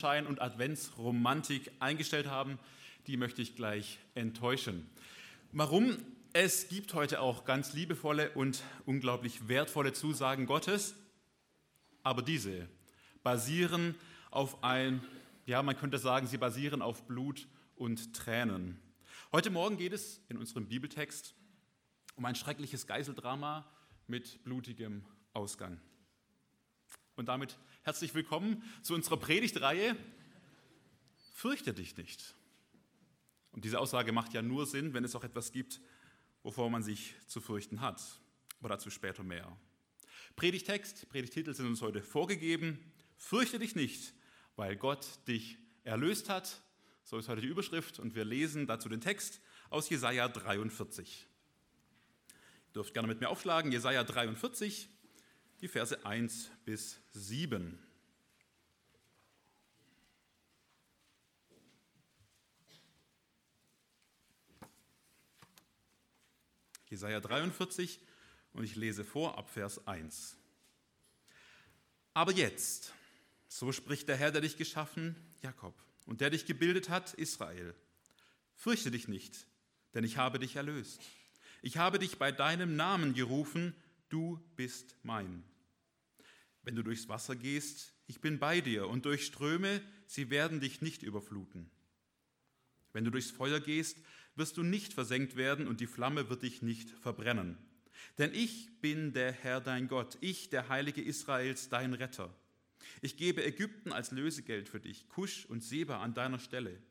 Schein und Adventsromantik eingestellt haben, die möchte ich gleich enttäuschen. Warum? Es gibt heute auch ganz liebevolle und unglaublich wertvolle Zusagen Gottes, aber diese basieren auf ein, ja, man könnte sagen, sie basieren auf Blut und Tränen. Heute Morgen geht es in unserem Bibeltext um ein schreckliches Geiseldrama mit blutigem Ausgang. Und damit herzlich willkommen zu unserer Predigtreihe Fürchte dich nicht. Und diese Aussage macht ja nur Sinn, wenn es auch etwas gibt, wovor man sich zu fürchten hat. Aber dazu später mehr. Predigtext, Predigtitel sind uns heute vorgegeben. Fürchte dich nicht, weil Gott dich erlöst hat. So ist heute die Überschrift und wir lesen dazu den Text aus Jesaja 43. Ihr dürft gerne mit mir aufschlagen. Jesaja 43, die Verse 1 bis 7. Jesaja 43 und ich lese vor ab Vers 1. Aber jetzt, so spricht der Herr, der dich geschaffen, Jakob, und der dich gebildet hat, Israel. Fürchte dich nicht, denn ich habe dich erlöst. Ich habe dich bei deinem Namen gerufen, du bist mein. Wenn du durchs Wasser gehst, ich bin bei dir, und durch Ströme, sie werden dich nicht überfluten. Wenn du durchs Feuer gehst, wirst du nicht versenkt werden, und die Flamme wird dich nicht verbrennen. Denn ich bin der Herr dein Gott, ich, der Heilige Israels, dein Retter. Ich gebe Ägypten als Lösegeld für dich, Kusch und Seba an deiner Stelle.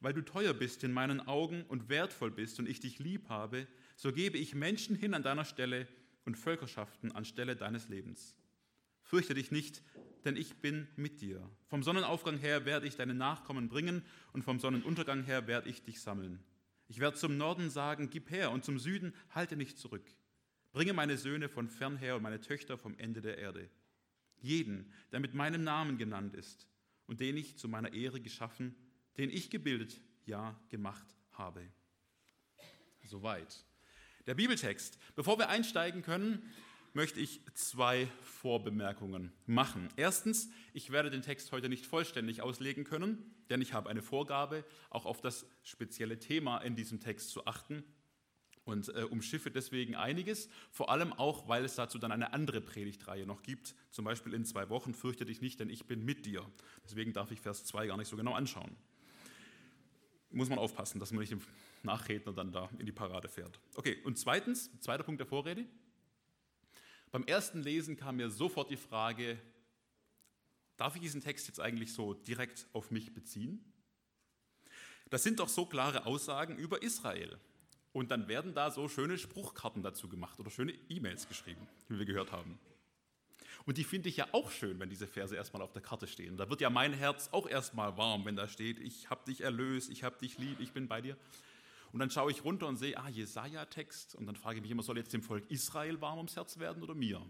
Weil du teuer bist in meinen Augen und wertvoll bist und ich dich lieb habe, so gebe ich Menschen hin an deiner Stelle, und Völkerschaften anstelle deines Lebens. Fürchte dich nicht, denn ich bin mit dir. Vom Sonnenaufgang her werde ich deine Nachkommen bringen und vom Sonnenuntergang her werde ich dich sammeln. Ich werde zum Norden sagen, gib her, und zum Süden halte nicht zurück. Bringe meine Söhne von fern her und meine Töchter vom Ende der Erde. Jeden, der mit meinem Namen genannt ist und den ich zu meiner Ehre geschaffen, den ich gebildet, ja gemacht habe. Soweit der Bibeltext. Bevor wir einsteigen können, möchte ich zwei Vorbemerkungen machen. Erstens, ich werde den Text heute nicht vollständig auslegen können, denn ich habe eine Vorgabe, auch auf das spezielle Thema in diesem Text zu achten und äh, umschiffe deswegen einiges, vor allem auch, weil es dazu dann eine andere Predigtreihe noch gibt, zum Beispiel in zwei Wochen, fürchte dich nicht, denn ich bin mit dir. Deswegen darf ich Vers 2 gar nicht so genau anschauen. Muss man aufpassen, dass man nicht im Nachredner dann da in die Parade fährt. Okay, und zweitens, zweiter Punkt der Vorrede. Beim ersten Lesen kam mir sofort die Frage, darf ich diesen Text jetzt eigentlich so direkt auf mich beziehen? Das sind doch so klare Aussagen über Israel. Und dann werden da so schöne Spruchkarten dazu gemacht oder schöne E-Mails geschrieben, wie wir gehört haben. Und die finde ich ja auch schön, wenn diese Verse erstmal auf der Karte stehen. Da wird ja mein Herz auch erstmal warm, wenn da steht, ich habe dich erlöst, ich habe dich lieb, ich bin bei dir. Und dann schaue ich runter und sehe, ah, Jesaja-Text. Und dann frage ich mich immer, soll jetzt dem Volk Israel warm ums Herz werden oder mir?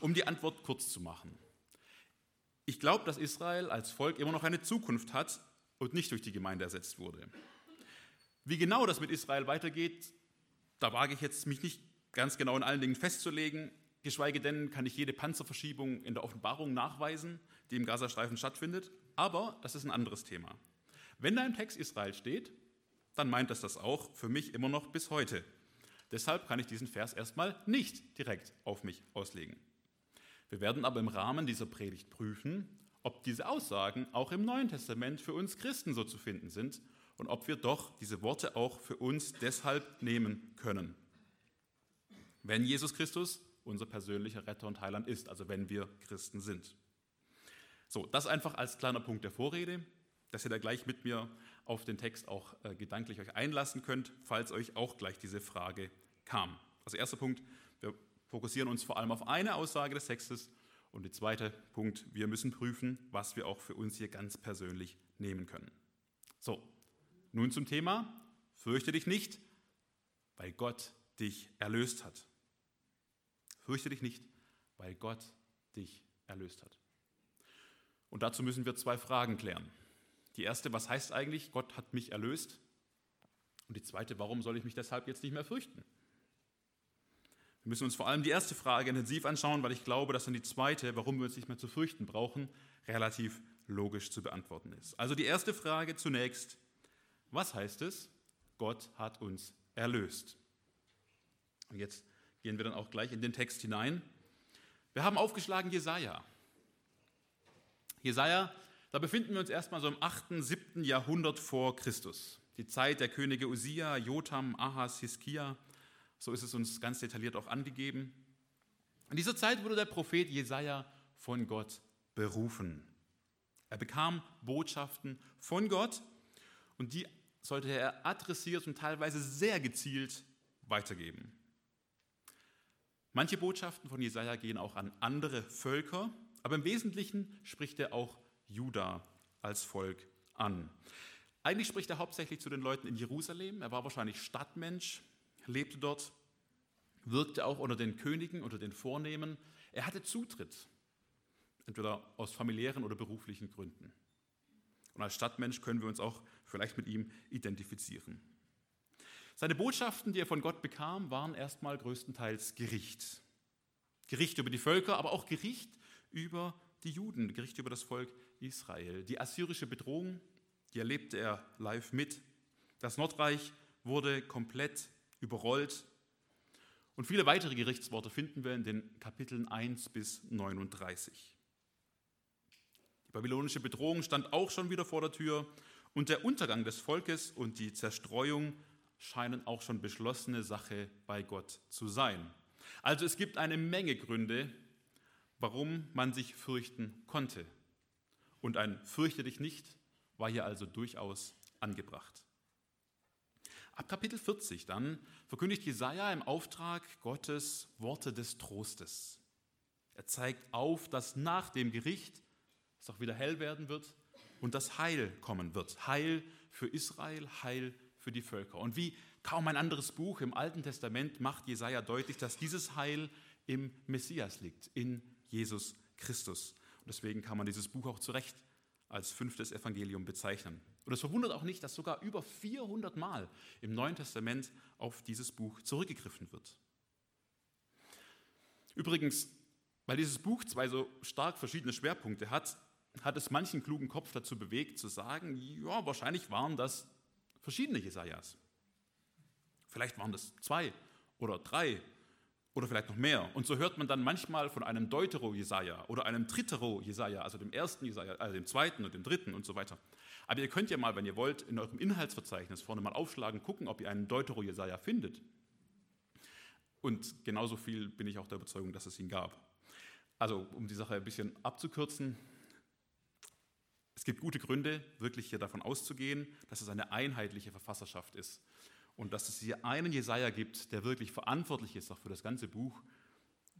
Um die Antwort kurz zu machen. Ich glaube, dass Israel als Volk immer noch eine Zukunft hat und nicht durch die Gemeinde ersetzt wurde. Wie genau das mit Israel weitergeht, da wage ich jetzt mich nicht ganz genau in allen Dingen festzulegen. Geschweige denn kann ich jede Panzerverschiebung in der Offenbarung nachweisen, die im Gazastreifen stattfindet. Aber das ist ein anderes Thema. Wenn da im Text Israel steht, dann meint das das auch für mich immer noch bis heute. Deshalb kann ich diesen Vers erstmal nicht direkt auf mich auslegen. Wir werden aber im Rahmen dieser Predigt prüfen, ob diese Aussagen auch im Neuen Testament für uns Christen so zu finden sind und ob wir doch diese Worte auch für uns deshalb nehmen können. Wenn Jesus Christus unser persönlicher Retter und Heiland ist, also wenn wir Christen sind. So, das einfach als kleiner Punkt der Vorrede dass ihr da gleich mit mir auf den Text auch äh, gedanklich euch einlassen könnt, falls euch auch gleich diese Frage kam. Also erster Punkt, wir fokussieren uns vor allem auf eine Aussage des Textes und der zweite Punkt, wir müssen prüfen, was wir auch für uns hier ganz persönlich nehmen können. So, nun zum Thema, fürchte dich nicht, weil Gott dich erlöst hat. Fürchte dich nicht, weil Gott dich erlöst hat. Und dazu müssen wir zwei Fragen klären. Die erste, was heißt eigentlich, Gott hat mich erlöst? Und die zweite, warum soll ich mich deshalb jetzt nicht mehr fürchten? Wir müssen uns vor allem die erste Frage intensiv anschauen, weil ich glaube, dass dann die zweite, warum wir uns nicht mehr zu fürchten brauchen, relativ logisch zu beantworten ist. Also die erste Frage zunächst, was heißt es? Gott hat uns erlöst. Und jetzt gehen wir dann auch gleich in den Text hinein. Wir haben aufgeschlagen Jesaja. Jesaja, da befinden wir uns erstmal so im 8., 7. Jahrhundert vor Christus. Die Zeit der Könige Usia, Jotam, Ahas, Hiskia. So ist es uns ganz detailliert auch angegeben. In dieser Zeit wurde der Prophet Jesaja von Gott berufen. Er bekam Botschaften von Gott und die sollte er adressiert und teilweise sehr gezielt weitergeben. Manche Botschaften von Jesaja gehen auch an andere Völker, aber im Wesentlichen spricht er auch Juda als Volk an. Eigentlich spricht er hauptsächlich zu den Leuten in Jerusalem. Er war wahrscheinlich Stadtmensch, lebte dort, wirkte auch unter den Königen, unter den Vornehmen. Er hatte Zutritt, entweder aus familiären oder beruflichen Gründen. Und als Stadtmensch können wir uns auch vielleicht mit ihm identifizieren. Seine Botschaften, die er von Gott bekam, waren erstmal größtenteils Gericht. Gericht über die Völker, aber auch Gericht über die Juden, Gericht über das Volk Israel. Die assyrische Bedrohung, die erlebte er live mit. Das Nordreich wurde komplett überrollt. Und viele weitere Gerichtsworte finden wir in den Kapiteln 1 bis 39. Die babylonische Bedrohung stand auch schon wieder vor der Tür und der Untergang des Volkes und die Zerstreuung scheinen auch schon beschlossene Sache bei Gott zu sein. Also es gibt eine Menge Gründe, warum man sich fürchten konnte. Und ein Fürchte dich nicht war hier also durchaus angebracht. Ab Kapitel 40 dann verkündigt Jesaja im Auftrag Gottes Worte des Trostes. Er zeigt auf, dass nach dem Gericht es auch wieder hell werden wird und das Heil kommen wird. Heil für Israel, Heil für die Völker. Und wie kaum ein anderes Buch im Alten Testament macht Jesaja deutlich, dass dieses Heil im Messias liegt, in Jesus Christus. Und deswegen kann man dieses Buch auch zu Recht als fünftes Evangelium bezeichnen. Und es verwundert auch nicht, dass sogar über 400 Mal im Neuen Testament auf dieses Buch zurückgegriffen wird. Übrigens, weil dieses Buch zwei so stark verschiedene Schwerpunkte hat, hat es manchen klugen Kopf dazu bewegt, zu sagen, ja, wahrscheinlich waren das verschiedene Jesajas. Vielleicht waren das zwei oder drei oder vielleicht noch mehr. Und so hört man dann manchmal von einem Deutero-Jesaja oder einem Tritero-Jesaja, also dem ersten Jesaja, also dem zweiten und dem dritten und so weiter. Aber ihr könnt ja mal, wenn ihr wollt, in eurem Inhaltsverzeichnis vorne mal aufschlagen, gucken, ob ihr einen Deutero-Jesaja findet. Und genauso viel bin ich auch der Überzeugung, dass es ihn gab. Also, um die Sache ein bisschen abzukürzen, es gibt gute Gründe, wirklich hier davon auszugehen, dass es eine einheitliche Verfasserschaft ist und dass es hier einen Jesaja gibt, der wirklich verantwortlich ist auch für das ganze Buch,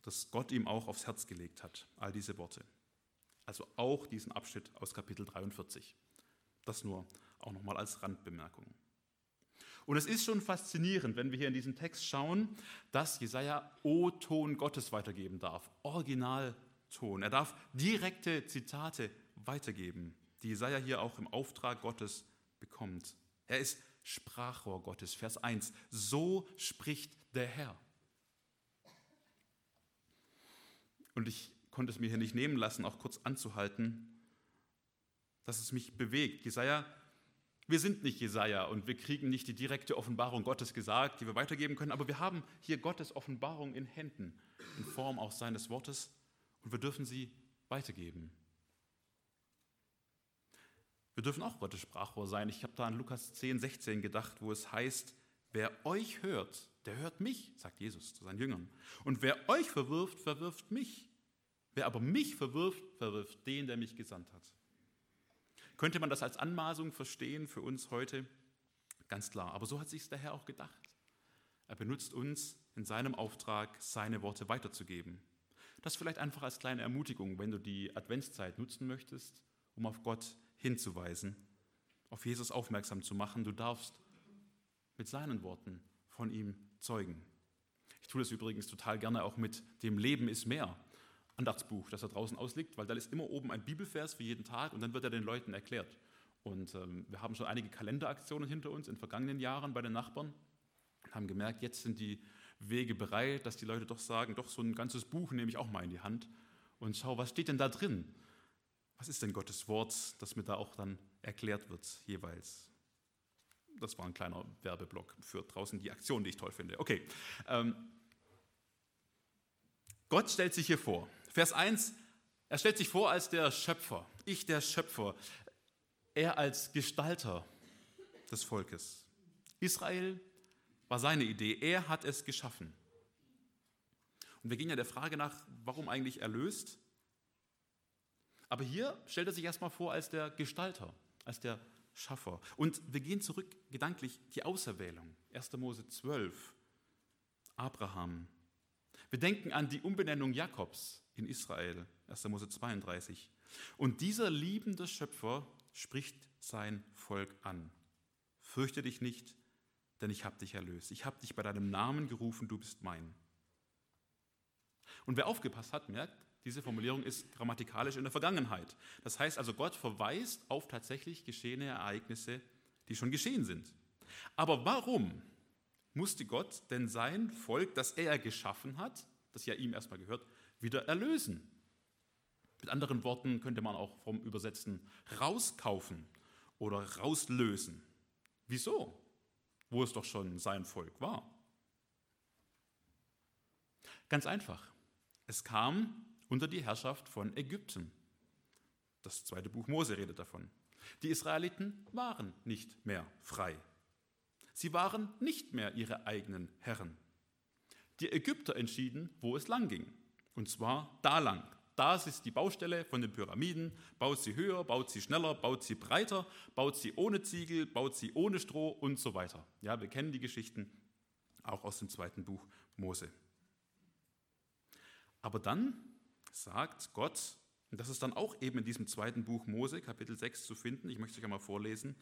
das Gott ihm auch aufs Herz gelegt hat. All diese Worte. Also auch diesen Abschnitt aus Kapitel 43. Das nur auch nochmal als Randbemerkung. Und es ist schon faszinierend, wenn wir hier in diesen Text schauen, dass Jesaja O-Ton Gottes weitergeben darf, Originalton. Er darf direkte Zitate weitergeben die Jesaja hier auch im Auftrag Gottes bekommt. Er ist Sprachrohr Gottes. Vers 1. So spricht der Herr. Und ich konnte es mir hier nicht nehmen lassen, auch kurz anzuhalten, dass es mich bewegt. Jesaja, wir sind nicht Jesaja und wir kriegen nicht die direkte Offenbarung Gottes gesagt, die wir weitergeben können, aber wir haben hier Gottes Offenbarung in Händen, in Form auch seines Wortes und wir dürfen sie weitergeben. Wir dürfen auch Gottes Sprachrohr sein. Ich habe da an Lukas 10, 16 gedacht, wo es heißt, wer euch hört, der hört mich, sagt Jesus zu seinen Jüngern. Und wer euch verwirft, verwirft mich. Wer aber mich verwirft, verwirft den, der mich gesandt hat. Könnte man das als Anmaßung verstehen für uns heute? Ganz klar. Aber so hat sich der Herr auch gedacht. Er benutzt uns in seinem Auftrag, seine Worte weiterzugeben. Das vielleicht einfach als kleine Ermutigung, wenn du die Adventszeit nutzen möchtest, um auf Gott zu hinzuweisen, auf Jesus aufmerksam zu machen. Du darfst mit seinen Worten von ihm zeugen. Ich tue das übrigens total gerne auch mit dem Leben ist mehr. Andachtsbuch, das da draußen ausliegt, weil da ist immer oben ein Bibelvers für jeden Tag und dann wird er den Leuten erklärt. Und ähm, wir haben schon einige Kalenderaktionen hinter uns in vergangenen Jahren bei den Nachbarn und haben gemerkt, jetzt sind die Wege bereit, dass die Leute doch sagen, doch so ein ganzes Buch nehme ich auch mal in die Hand und schau, was steht denn da drin? Was ist denn Gottes Wort, das mir da auch dann erklärt wird jeweils? Das war ein kleiner Werbeblock für draußen die Aktion, die ich toll finde. Okay. Ähm, Gott stellt sich hier vor. Vers 1, er stellt sich vor als der Schöpfer. Ich der Schöpfer. Er als Gestalter des Volkes. Israel war seine Idee. Er hat es geschaffen. Und wir gehen ja der Frage nach, warum eigentlich erlöst? Aber hier stellt er sich erstmal vor als der Gestalter, als der Schaffer. Und wir gehen zurück gedanklich die Auserwählung. 1. Mose 12, Abraham. Wir denken an die Umbenennung Jakobs in Israel, 1. Mose 32. Und dieser liebende Schöpfer spricht sein Volk an. Fürchte dich nicht, denn ich habe dich erlöst. Ich habe dich bei deinem Namen gerufen, du bist mein. Und wer aufgepasst hat, merkt, diese Formulierung ist grammatikalisch in der Vergangenheit. Das heißt also, Gott verweist auf tatsächlich geschehene Ereignisse, die schon geschehen sind. Aber warum musste Gott denn sein Volk, das er geschaffen hat, das ja ihm erstmal gehört, wieder erlösen? Mit anderen Worten könnte man auch vom Übersetzen rauskaufen oder rauslösen. Wieso? Wo es doch schon sein Volk war. Ganz einfach. Es kam unter die Herrschaft von Ägypten. Das zweite Buch Mose redet davon. Die Israeliten waren nicht mehr frei. Sie waren nicht mehr ihre eigenen Herren. Die Ägypter entschieden, wo es lang ging. Und zwar da lang. Das ist die Baustelle von den Pyramiden. Baut sie höher, baut sie schneller, baut sie breiter, baut sie ohne Ziegel, baut sie ohne Stroh und so weiter. Ja, wir kennen die Geschichten auch aus dem zweiten Buch Mose. Aber dann sagt Gott, und das ist dann auch eben in diesem zweiten Buch Mose, Kapitel 6 zu finden, ich möchte es euch einmal vorlesen,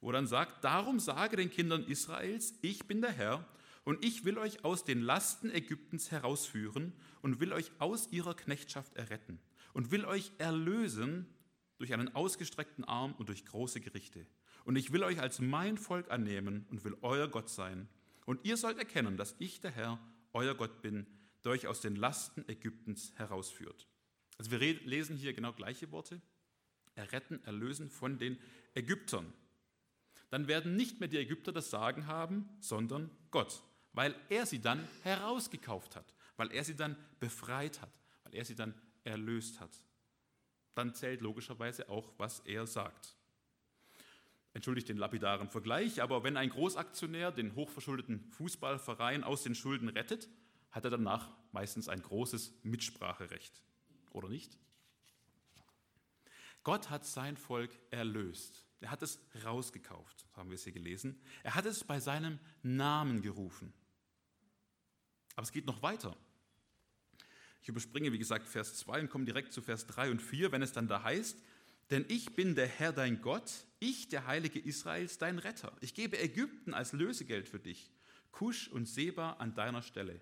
wo dann sagt, darum sage den Kindern Israels, ich bin der Herr und ich will euch aus den Lasten Ägyptens herausführen und will euch aus ihrer Knechtschaft erretten und will euch erlösen durch einen ausgestreckten Arm und durch große Gerichte. Und ich will euch als mein Volk annehmen und will euer Gott sein. Und ihr sollt erkennen, dass ich der Herr, euer Gott bin, der euch aus den Lasten Ägyptens herausführt. Also wir lesen hier genau gleiche Worte. Erretten, erlösen von den Ägyptern. Dann werden nicht mehr die Ägypter das Sagen haben, sondern Gott, weil er sie dann herausgekauft hat, weil er sie dann befreit hat, weil er sie dann erlöst hat. Dann zählt logischerweise auch, was er sagt. Entschuldigt den lapidaren Vergleich, aber wenn ein Großaktionär den hochverschuldeten Fußballverein aus den Schulden rettet, hat er danach meistens ein großes Mitspracherecht. Oder nicht? Gott hat sein Volk erlöst. Er hat es rausgekauft, haben wir es hier gelesen. Er hat es bei seinem Namen gerufen. Aber es geht noch weiter. Ich überspringe, wie gesagt, Vers 2 und komme direkt zu Vers 3 und 4, wenn es dann da heißt, denn ich bin der Herr dein Gott, ich der Heilige Israels, dein Retter. Ich gebe Ägypten als Lösegeld für dich, Kusch und Seba an deiner Stelle.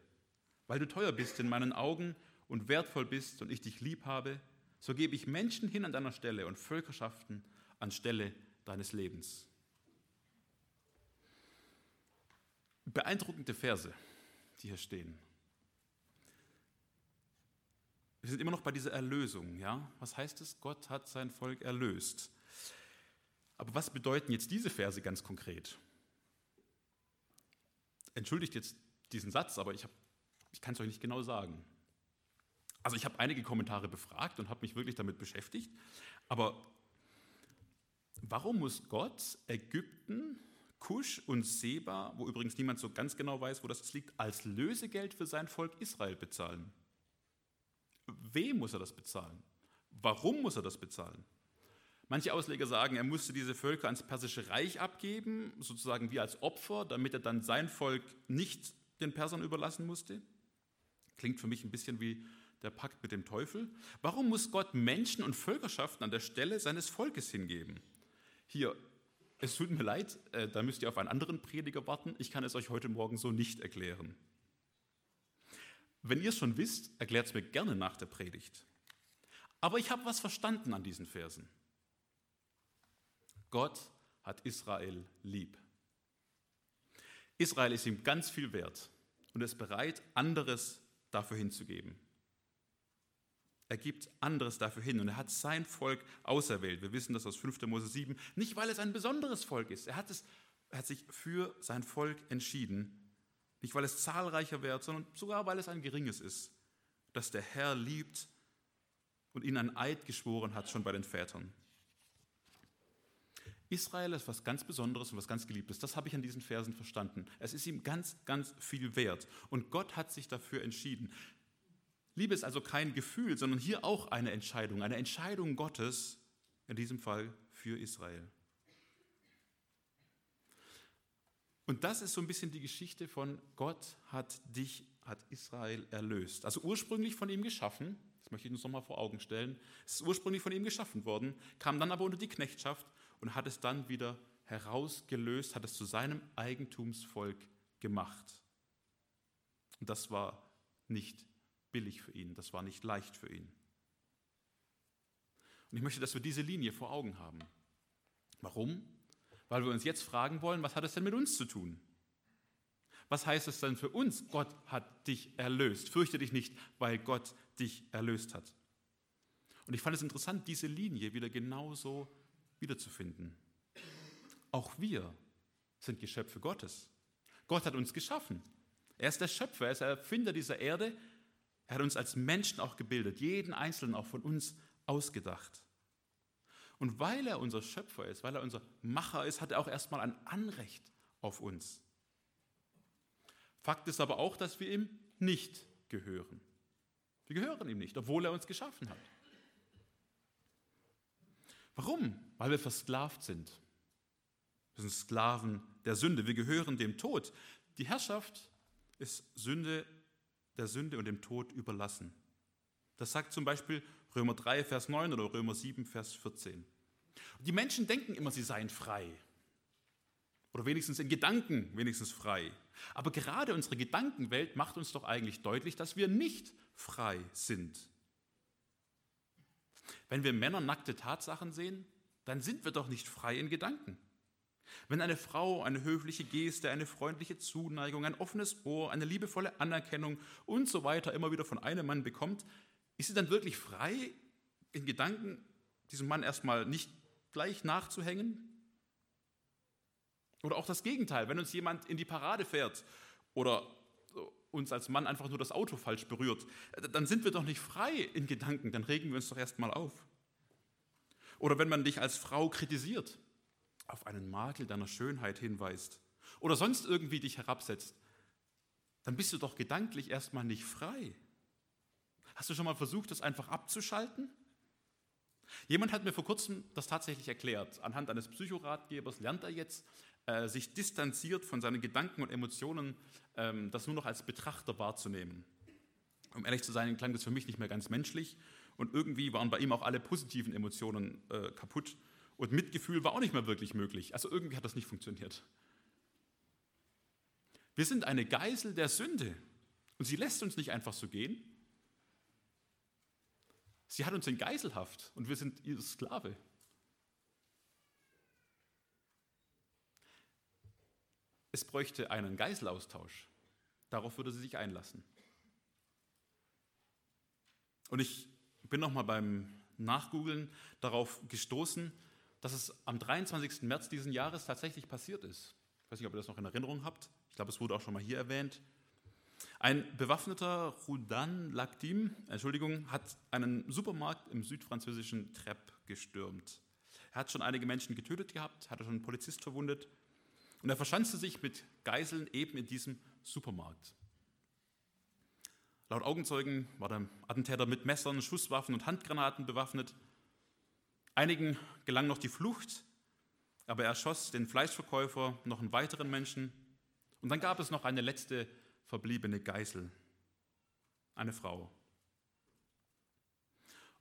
Weil du teuer bist in meinen Augen und wertvoll bist und ich dich lieb habe, so gebe ich Menschen hin an deiner Stelle und Völkerschaften anstelle deines Lebens. Beeindruckende Verse, die hier stehen. Wir sind immer noch bei dieser Erlösung. Ja? Was heißt es? Gott hat sein Volk erlöst. Aber was bedeuten jetzt diese Verse ganz konkret? Entschuldigt jetzt diesen Satz, aber ich habe ich kann es euch nicht genau sagen. Also ich habe einige Kommentare befragt und habe mich wirklich damit beschäftigt. Aber warum muss Gott Ägypten, Kusch und Seba, wo übrigens niemand so ganz genau weiß, wo das liegt, als Lösegeld für sein Volk Israel bezahlen? Wem muss er das bezahlen? Warum muss er das bezahlen? Manche Ausleger sagen, er musste diese Völker ans Persische Reich abgeben, sozusagen wie als Opfer, damit er dann sein Volk nicht den Persern überlassen musste. Klingt für mich ein bisschen wie der Pakt mit dem Teufel. Warum muss Gott Menschen und Völkerschaften an der Stelle seines Volkes hingeben? Hier, es tut mir leid, äh, da müsst ihr auf einen anderen Prediger warten. Ich kann es euch heute Morgen so nicht erklären. Wenn ihr es schon wisst, erklärt es mir gerne nach der Predigt. Aber ich habe was verstanden an diesen Versen. Gott hat Israel lieb. Israel ist ihm ganz viel wert. und ist bereit, anderes dafür hinzugeben. Er gibt anderes dafür hin und er hat sein Volk auserwählt. Wir wissen das aus 5. Mose 7, nicht weil es ein besonderes Volk ist. Er hat, es, er hat sich für sein Volk entschieden, nicht weil es zahlreicher wird, sondern sogar weil es ein geringes ist, das der Herr liebt und ihnen ein Eid geschworen hat, schon bei den Vätern. Israel ist was ganz Besonderes und was ganz Geliebtes. Das habe ich an diesen Versen verstanden. Es ist ihm ganz, ganz viel wert. Und Gott hat sich dafür entschieden. Liebe ist also kein Gefühl, sondern hier auch eine Entscheidung. Eine Entscheidung Gottes, in diesem Fall für Israel. Und das ist so ein bisschen die Geschichte von Gott hat dich, hat Israel erlöst. Also ursprünglich von ihm geschaffen, das möchte ich uns nochmal vor Augen stellen, es ist ursprünglich von ihm geschaffen worden, kam dann aber unter die Knechtschaft und hat es dann wieder herausgelöst, hat es zu seinem Eigentumsvolk gemacht. Und das war nicht billig für ihn, das war nicht leicht für ihn. Und ich möchte, dass wir diese Linie vor Augen haben. Warum? Weil wir uns jetzt fragen wollen, was hat es denn mit uns zu tun? Was heißt es denn für uns? Gott hat dich erlöst. Fürchte dich nicht, weil Gott dich erlöst hat. Und ich fand es interessant, diese Linie wieder genauso wiederzufinden. Auch wir sind Geschöpfe Gottes. Gott hat uns geschaffen. Er ist der Schöpfer, er ist der Erfinder dieser Erde. Er hat uns als Menschen auch gebildet, jeden Einzelnen auch von uns ausgedacht. Und weil er unser Schöpfer ist, weil er unser Macher ist, hat er auch erstmal ein Anrecht auf uns. Fakt ist aber auch, dass wir ihm nicht gehören. Wir gehören ihm nicht, obwohl er uns geschaffen hat. Warum? Weil wir versklavt sind. Wir sind Sklaven der Sünde. Wir gehören dem Tod. Die Herrschaft ist Sünde, der Sünde und dem Tod überlassen. Das sagt zum Beispiel Römer 3, Vers 9 oder Römer 7, Vers 14. Die Menschen denken immer, sie seien frei. Oder wenigstens in Gedanken wenigstens frei. Aber gerade unsere Gedankenwelt macht uns doch eigentlich deutlich, dass wir nicht frei sind. Wenn wir Männer nackte Tatsachen sehen, dann sind wir doch nicht frei in Gedanken. Wenn eine Frau eine höfliche Geste, eine freundliche Zuneigung, ein offenes Ohr, eine liebevolle Anerkennung und so weiter immer wieder von einem Mann bekommt, ist sie dann wirklich frei in Gedanken, diesem Mann erstmal nicht gleich nachzuhängen? Oder auch das Gegenteil, wenn uns jemand in die Parade fährt oder uns als Mann einfach nur das Auto falsch berührt, dann sind wir doch nicht frei in Gedanken, dann regen wir uns doch erstmal auf. Oder wenn man dich als Frau kritisiert, auf einen Makel deiner Schönheit hinweist oder sonst irgendwie dich herabsetzt, dann bist du doch gedanklich erstmal nicht frei. Hast du schon mal versucht, das einfach abzuschalten? Jemand hat mir vor kurzem das tatsächlich erklärt. Anhand eines Psychoratgebers lernt er jetzt, äh, sich distanziert von seinen Gedanken und Emotionen, ähm, das nur noch als Betrachter wahrzunehmen. Um ehrlich zu sein, klang das für mich nicht mehr ganz menschlich und irgendwie waren bei ihm auch alle positiven Emotionen äh, kaputt und Mitgefühl war auch nicht mehr wirklich möglich. Also irgendwie hat das nicht funktioniert. Wir sind eine Geisel der Sünde und sie lässt uns nicht einfach so gehen. Sie hat uns in Geiselhaft und wir sind ihr Sklave. es bräuchte einen Geiselaustausch. Darauf würde sie sich einlassen. Und ich bin nochmal beim Nachgoogeln darauf gestoßen, dass es am 23. März diesen Jahres tatsächlich passiert ist. Ich weiß nicht, ob ihr das noch in Erinnerung habt. Ich glaube, es wurde auch schon mal hier erwähnt. Ein bewaffneter Roudan Lactim, Entschuldigung, hat einen Supermarkt im südfranzösischen Trepp gestürmt. Er hat schon einige Menschen getötet gehabt, hatte schon einen Polizist verwundet und er verschanzte sich mit Geiseln eben in diesem Supermarkt. Laut Augenzeugen war der Attentäter mit Messern, Schusswaffen und Handgranaten bewaffnet. Einigen gelang noch die Flucht, aber er schoss den Fleischverkäufer, noch einen weiteren Menschen. Und dann gab es noch eine letzte verbliebene Geisel, eine Frau.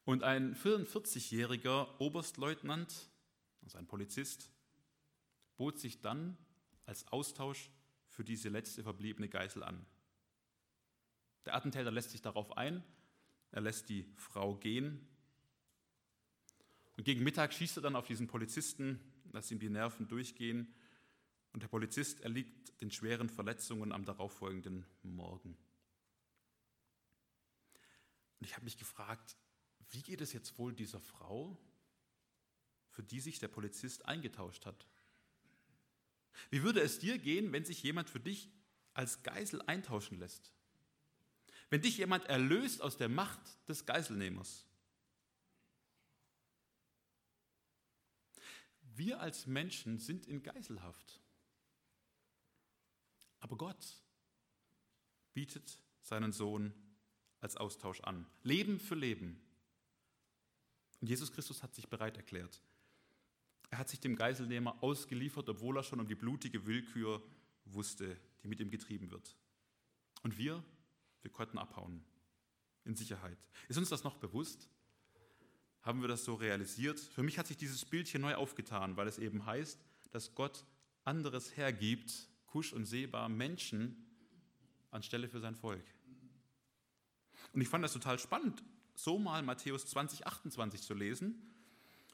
Und ein 44-jähriger Oberstleutnant, also ein Polizist, bot sich dann als Austausch für diese letzte verbliebene Geisel an. Der Attentäter lässt sich darauf ein, er lässt die Frau gehen und gegen Mittag schießt er dann auf diesen Polizisten, lässt ihm die Nerven durchgehen Und der Polizist erliegt den schweren Verletzungen am darauffolgenden Morgen. Und ich habe mich gefragt, wie geht es jetzt wohl dieser Frau, für die sich der Polizist eingetauscht hat? Wie würde es dir gehen, wenn sich jemand für dich als Geisel eintauschen lässt? Wenn dich jemand erlöst aus der Macht des Geiselnehmers? Wir als Menschen sind in Geiselhaft. Aber Gott bietet seinen Sohn als Austausch an. Leben für Leben. Und Jesus Christus hat sich bereit erklärt. Er hat sich dem Geiselnehmer ausgeliefert, obwohl er schon um die blutige Willkür wusste, die mit ihm getrieben wird. Und wir, wir konnten abhauen. In Sicherheit. Ist uns das noch bewusst? Haben wir das so realisiert? Für mich hat sich dieses Bild hier neu aufgetan, weil es eben heißt, dass Gott anderes hergibt, Kusch und Seba, Menschen anstelle für sein Volk. Und ich fand das total spannend, so mal Matthäus 20, 28 zu lesen,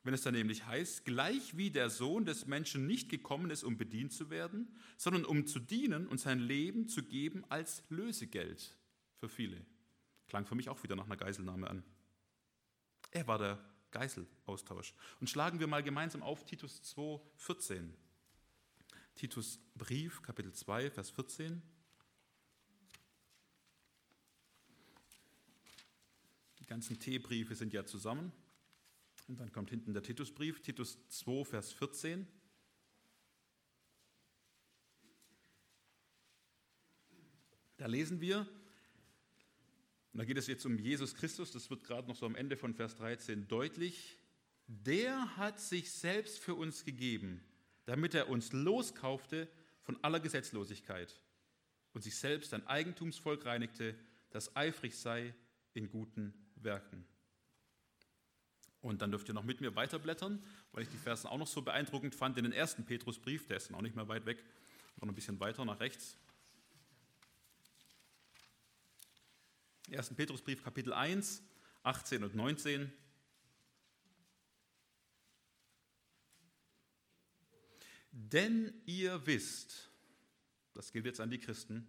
wenn es dann nämlich heißt, gleich wie der Sohn des Menschen nicht gekommen ist, um bedient zu werden, sondern um zu dienen und sein Leben zu geben als Lösegeld für viele. Klang für mich auch wieder nach einer Geiselnahme an. Er war der Geiselaustausch. Und schlagen wir mal gemeinsam auf Titus 2, 14. Titus Brief, Kapitel 2, Vers 14. Die ganzen T-Briefe sind ja zusammen. Und dann kommt hinten der Titusbrief, Titus 2, Vers 14. Da lesen wir, und da geht es jetzt um Jesus Christus, das wird gerade noch so am Ende von Vers 13 deutlich, der hat sich selbst für uns gegeben, damit er uns loskaufte von aller Gesetzlosigkeit und sich selbst ein Eigentumsvolk reinigte, das eifrig sei in guten Werken. Und dann dürft ihr noch mit mir weiterblättern, weil ich die Versen auch noch so beeindruckend fand in den ersten Petrusbrief, der ist dann auch nicht mehr weit weg, noch ein bisschen weiter nach rechts. 1. Petrusbrief Kapitel 1, 18 und 19. Denn ihr wisst, das gilt jetzt an die Christen,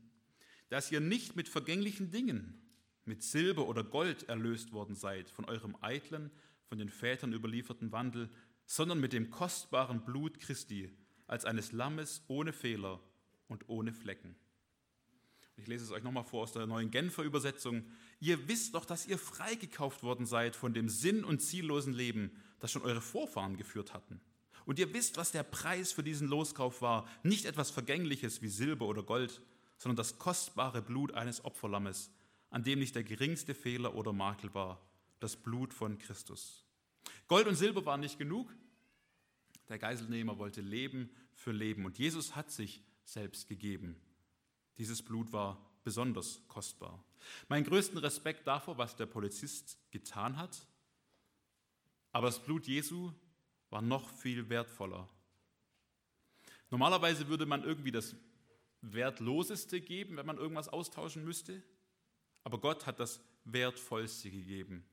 dass ihr nicht mit vergänglichen Dingen, mit Silber oder Gold erlöst worden seid von eurem eitlen, von den Vätern überlieferten Wandel, sondern mit dem kostbaren Blut Christi als eines Lammes ohne Fehler und ohne Flecken. Ich lese es euch nochmal vor aus der neuen Genfer Übersetzung. Ihr wisst doch, dass ihr freigekauft worden seid von dem sinn- und ziellosen Leben, das schon eure Vorfahren geführt hatten. Und ihr wisst, was der Preis für diesen Loskauf war. Nicht etwas Vergängliches wie Silber oder Gold, sondern das kostbare Blut eines Opferlammes, an dem nicht der geringste Fehler oder Makel war, das Blut von Christus. Gold und Silber waren nicht genug. Der Geiselnehmer wollte Leben für Leben und Jesus hat sich selbst gegeben dieses Blut war besonders kostbar. Mein größten Respekt davor, was der Polizist getan hat, aber das Blut Jesu war noch viel wertvoller. Normalerweise würde man irgendwie das Wertloseste geben, wenn man irgendwas austauschen müsste, aber Gott hat das Wertvollste gegeben.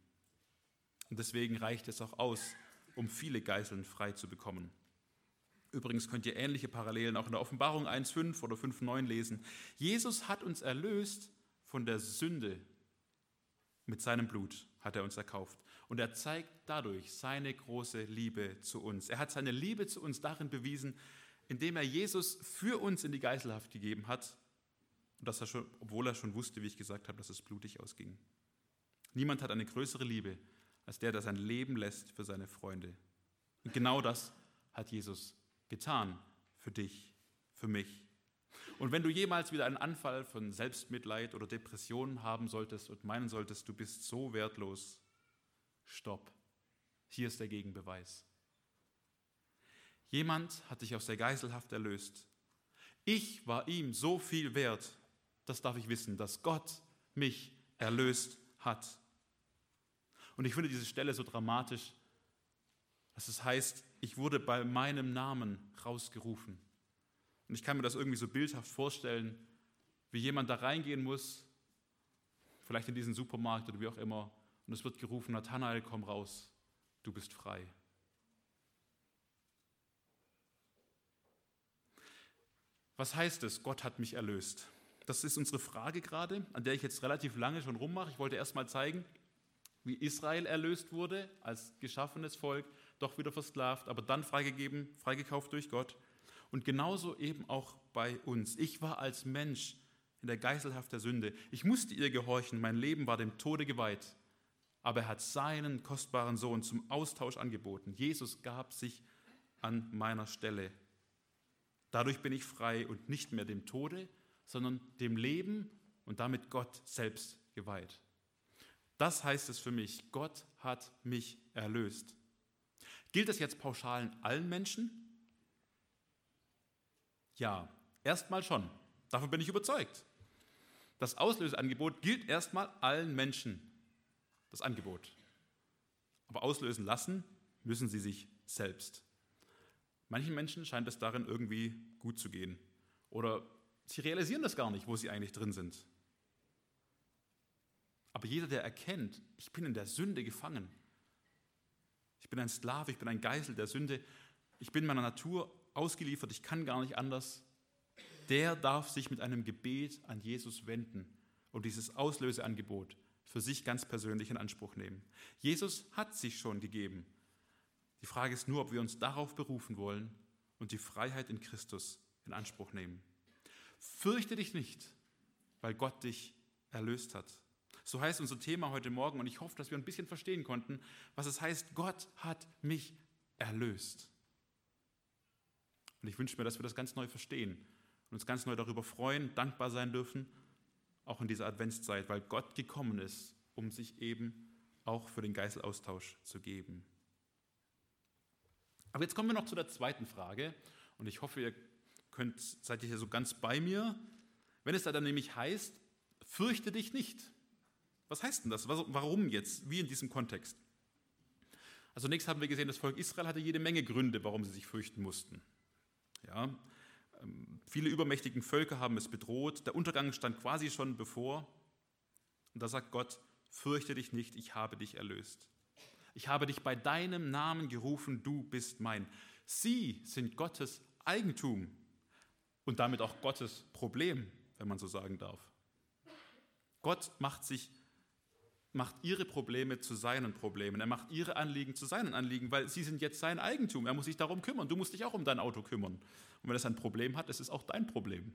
Und deswegen reicht es auch aus, um viele Geiseln frei zu bekommen. Übrigens könnt ihr ähnliche Parallelen auch in der Offenbarung 1.5 oder 5.9 lesen. Jesus hat uns erlöst von der Sünde. Mit seinem Blut hat er uns erkauft. Und er zeigt dadurch seine große Liebe zu uns. Er hat seine Liebe zu uns darin bewiesen, indem er Jesus für uns in die Geiselhaft gegeben hat. Und das er schon, obwohl er schon wusste, wie ich gesagt habe, dass es blutig ausging. Niemand hat eine größere Liebe als der, der sein Leben lässt für seine Freunde. Und genau das hat Jesus getan für dich, für mich. Und wenn du jemals wieder einen Anfall von Selbstmitleid oder Depressionen haben solltest und meinen solltest, du bist so wertlos, stopp. Hier ist der Gegenbeweis. Jemand hat dich aus der Geiselhaft erlöst. Ich war ihm so viel wert, das darf ich wissen, dass Gott mich erlöst hat. Und ich finde diese Stelle so dramatisch, dass es heißt, ich wurde bei meinem Namen rausgerufen. Und ich kann mir das irgendwie so bildhaft vorstellen, wie jemand da reingehen muss, vielleicht in diesen Supermarkt oder wie auch immer, und es wird gerufen, Nathanael, komm raus, du bist frei. Was heißt es, Gott hat mich erlöst? Das ist unsere Frage gerade, an der ich jetzt relativ lange schon rummache. Ich wollte erst mal zeigen, wie Israel erlöst wurde, als geschaffenes Volk, doch wieder versklavt, aber dann freigegeben, freigekauft durch Gott. Und genauso eben auch bei uns. Ich war als Mensch in der Geiselhaft der Sünde. Ich musste ihr gehorchen, mein Leben war dem Tode geweiht. Aber er hat seinen kostbaren Sohn zum Austausch angeboten. Jesus gab sich an meiner Stelle. Dadurch bin ich frei und nicht mehr dem Tode, sondern dem Leben und damit Gott selbst geweiht. Das heißt es für mich, Gott hat mich erlöst. Gilt das jetzt pauschal allen Menschen? Ja, erstmal schon. Davon bin ich überzeugt. Das Auslöseangebot gilt erstmal allen Menschen. Das Angebot. Aber auslösen lassen müssen sie sich selbst. Manchen Menschen scheint es darin irgendwie gut zu gehen. Oder sie realisieren das gar nicht, wo sie eigentlich drin sind. Aber jeder, der erkennt, ich bin in der Sünde gefangen, ich bin ein Sklave, ich bin ein Geisel der Sünde, ich bin meiner Natur ausgeliefert, ich kann gar nicht anders, der darf sich mit einem Gebet an Jesus wenden und dieses Auslöseangebot für sich ganz persönlich in Anspruch nehmen. Jesus hat sich schon gegeben. Die Frage ist nur, ob wir uns darauf berufen wollen und die Freiheit in Christus in Anspruch nehmen. Fürchte dich nicht, weil Gott dich erlöst hat. So heißt unser Thema heute Morgen und ich hoffe, dass wir ein bisschen verstehen konnten, was es heißt, Gott hat mich erlöst. Und ich wünsche mir, dass wir das ganz neu verstehen und uns ganz neu darüber freuen, dankbar sein dürfen, auch in dieser Adventszeit, weil Gott gekommen ist, um sich eben auch für den Geiselaustausch zu geben. Aber jetzt kommen wir noch zu der zweiten Frage und ich hoffe, ihr könnt, seid ihr hier so ganz bei mir. Wenn es da dann nämlich heißt, fürchte dich nicht. Was heißt denn das? Warum jetzt? Wie in diesem Kontext? Also zunächst haben wir gesehen, das Volk Israel hatte jede Menge Gründe, warum sie sich fürchten mussten. Ja, ähm, viele übermächtigen Völker haben es bedroht. Der Untergang stand quasi schon bevor. Und da sagt Gott, fürchte dich nicht, ich habe dich erlöst. Ich habe dich bei deinem Namen gerufen, du bist mein. Sie sind Gottes Eigentum und damit auch Gottes Problem, wenn man so sagen darf. Gott macht sich macht ihre Probleme zu seinen Problemen. Er macht ihre Anliegen zu seinen Anliegen, weil sie sind jetzt sein Eigentum. Er muss sich darum kümmern. Du musst dich auch um dein Auto kümmern. Und wenn es ein Problem hat, ist es auch dein Problem.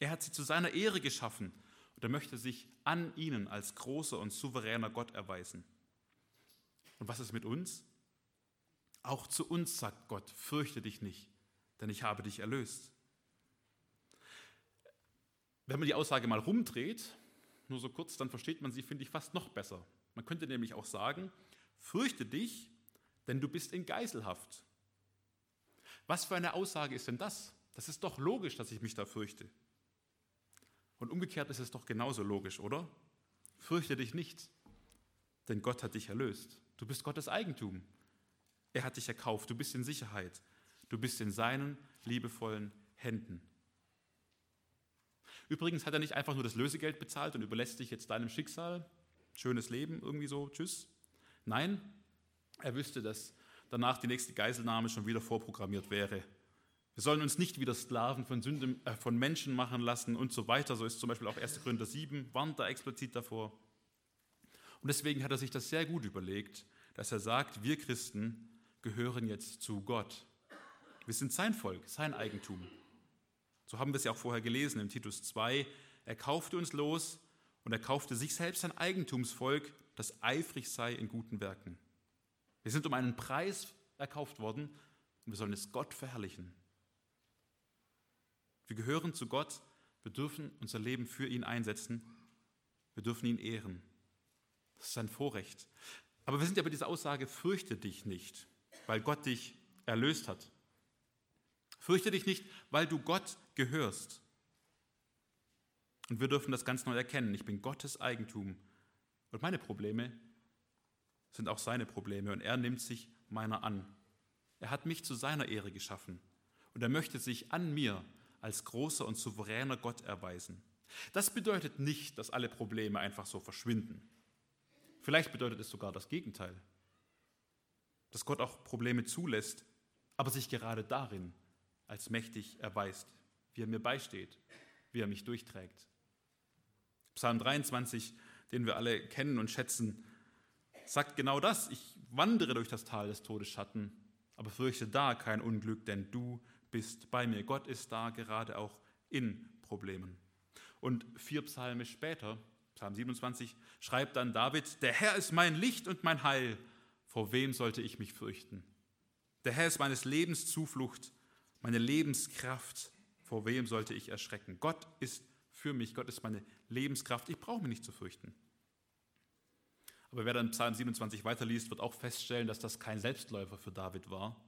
Er hat sie zu seiner Ehre geschaffen und er möchte sich an ihnen als großer und souveräner Gott erweisen. Und was ist mit uns? Auch zu uns sagt Gott, fürchte dich nicht, denn ich habe dich erlöst. Wenn man die Aussage mal rumdreht, nur so kurz, dann versteht man sie, finde ich, fast noch besser. Man könnte nämlich auch sagen, fürchte dich, denn du bist in Geiselhaft. Was für eine Aussage ist denn das? Das ist doch logisch, dass ich mich da fürchte. Und umgekehrt ist es doch genauso logisch, oder? Fürchte dich nicht, denn Gott hat dich erlöst. Du bist Gottes Eigentum. Er hat dich erkauft. Du bist in Sicherheit. Du bist in seinen liebevollen Händen. Übrigens hat er nicht einfach nur das Lösegeld bezahlt und überlässt dich jetzt deinem Schicksal, schönes Leben, irgendwie so, tschüss. Nein, er wüsste, dass danach die nächste Geiselnahme schon wieder vorprogrammiert wäre. Wir sollen uns nicht wieder Sklaven von, Sünden, äh, von Menschen machen lassen und so weiter. So ist zum Beispiel auch 1. Korinther 7, warnt da explizit davor. Und deswegen hat er sich das sehr gut überlegt, dass er sagt, wir Christen gehören jetzt zu Gott. Wir sind sein Volk, sein Eigentum. So haben wir es ja auch vorher gelesen in Titus 2. Er kaufte uns los und er kaufte sich selbst ein Eigentumsvolk, das eifrig sei in guten Werken. Wir sind um einen Preis erkauft worden und wir sollen es Gott verherrlichen. Wir gehören zu Gott, wir dürfen unser Leben für ihn einsetzen, wir dürfen ihn ehren. Das ist ein Vorrecht. Aber wir sind ja bei dieser Aussage, fürchte dich nicht, weil Gott dich erlöst hat. Fürchte dich nicht, weil du Gott gehörst. Und wir dürfen das ganz neu erkennen. Ich bin Gottes Eigentum. Und meine Probleme sind auch seine Probleme. Und er nimmt sich meiner an. Er hat mich zu seiner Ehre geschaffen. Und er möchte sich an mir als großer und souveräner Gott erweisen. Das bedeutet nicht, dass alle Probleme einfach so verschwinden. Vielleicht bedeutet es sogar das Gegenteil. Dass Gott auch Probleme zulässt, aber sich gerade darin als mächtig erweist, wie er mir beisteht, wie er mich durchträgt. Psalm 23, den wir alle kennen und schätzen, sagt genau das. Ich wandere durch das Tal des Todesschatten, aber fürchte da kein Unglück, denn du bist bei mir. Gott ist da gerade auch in Problemen. Und vier Psalme später, Psalm 27, schreibt dann David, der Herr ist mein Licht und mein Heil, vor wem sollte ich mich fürchten? Der Herr ist meines Lebens Zuflucht, meine Lebenskraft, vor wem sollte ich erschrecken? Gott ist für mich, Gott ist meine Lebenskraft, ich brauche mich nicht zu fürchten. Aber wer dann Psalm 27 weiterliest, wird auch feststellen, dass das kein Selbstläufer für David war.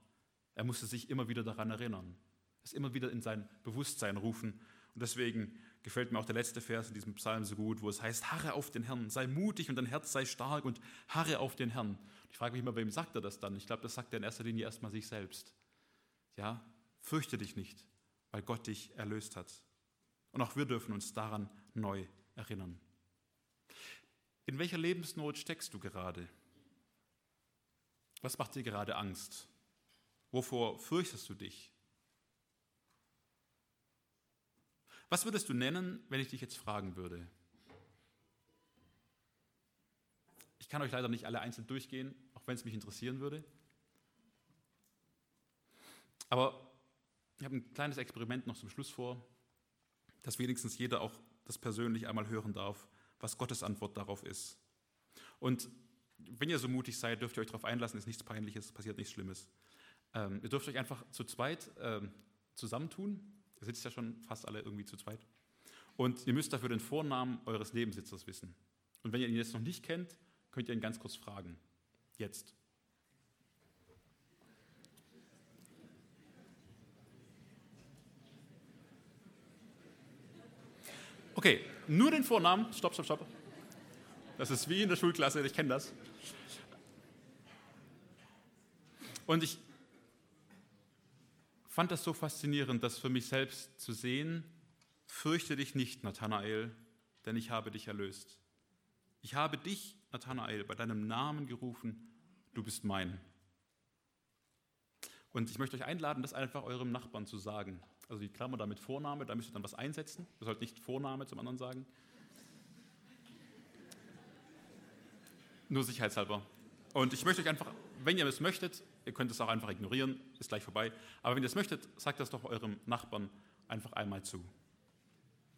Er musste sich immer wieder daran erinnern, es immer wieder in sein Bewusstsein rufen. Und deswegen gefällt mir auch der letzte Vers in diesem Psalm so gut, wo es heißt, harre auf den Herrn, sei mutig und dein Herz sei stark und harre auf den Herrn. Ich frage mich immer, wem sagt er das dann? Ich glaube, das sagt er in erster Linie erstmal sich selbst. Ja, fürchte dich nicht, weil Gott dich erlöst hat. Und auch wir dürfen uns daran neu erinnern. In welcher Lebensnot steckst du gerade? Was macht dir gerade Angst? Wovor fürchtest du dich? Was würdest du nennen, wenn ich dich jetzt fragen würde? Ich kann euch leider nicht alle einzeln durchgehen, auch wenn es mich interessieren würde. Aber ich habe ein kleines Experiment noch zum Schluss vor, dass wenigstens jeder auch das persönlich einmal hören darf, was Gottes Antwort darauf ist. Und wenn ihr so mutig seid, dürft ihr euch darauf einlassen, ist nichts Peinliches, passiert nichts Schlimmes. Ähm, ihr dürft euch einfach zu zweit ähm, zusammentun. Ihr sitzt ja schon fast alle irgendwie zu zweit. Und ihr müsst dafür den Vornamen eures Nebensitzers wissen. Und wenn ihr ihn jetzt noch nicht kennt, könnt ihr ihn ganz kurz fragen. Jetzt. Okay, nur den Vornamen. Stopp, stopp, stopp. Das ist wie in der Schulklasse, ich kenne das. Und ich fand das so faszinierend, das für mich selbst zu sehen. Fürchte dich nicht, Nathanael, denn ich habe dich erlöst. Ich habe dich, Nathanael, bei deinem Namen gerufen, du bist mein. Und ich möchte euch einladen, das einfach eurem Nachbarn zu sagen. Also die Klammer da mit Vorname, da müsst ihr dann was einsetzen. Ihr sollt nicht Vorname zum anderen sagen. Nur sicherheitshalber. Und ich möchte euch einfach, wenn ihr es möchtet, ihr könnt es auch einfach ignorieren, ist gleich vorbei, aber wenn ihr es möchtet, sagt das doch eurem Nachbarn einfach einmal zu.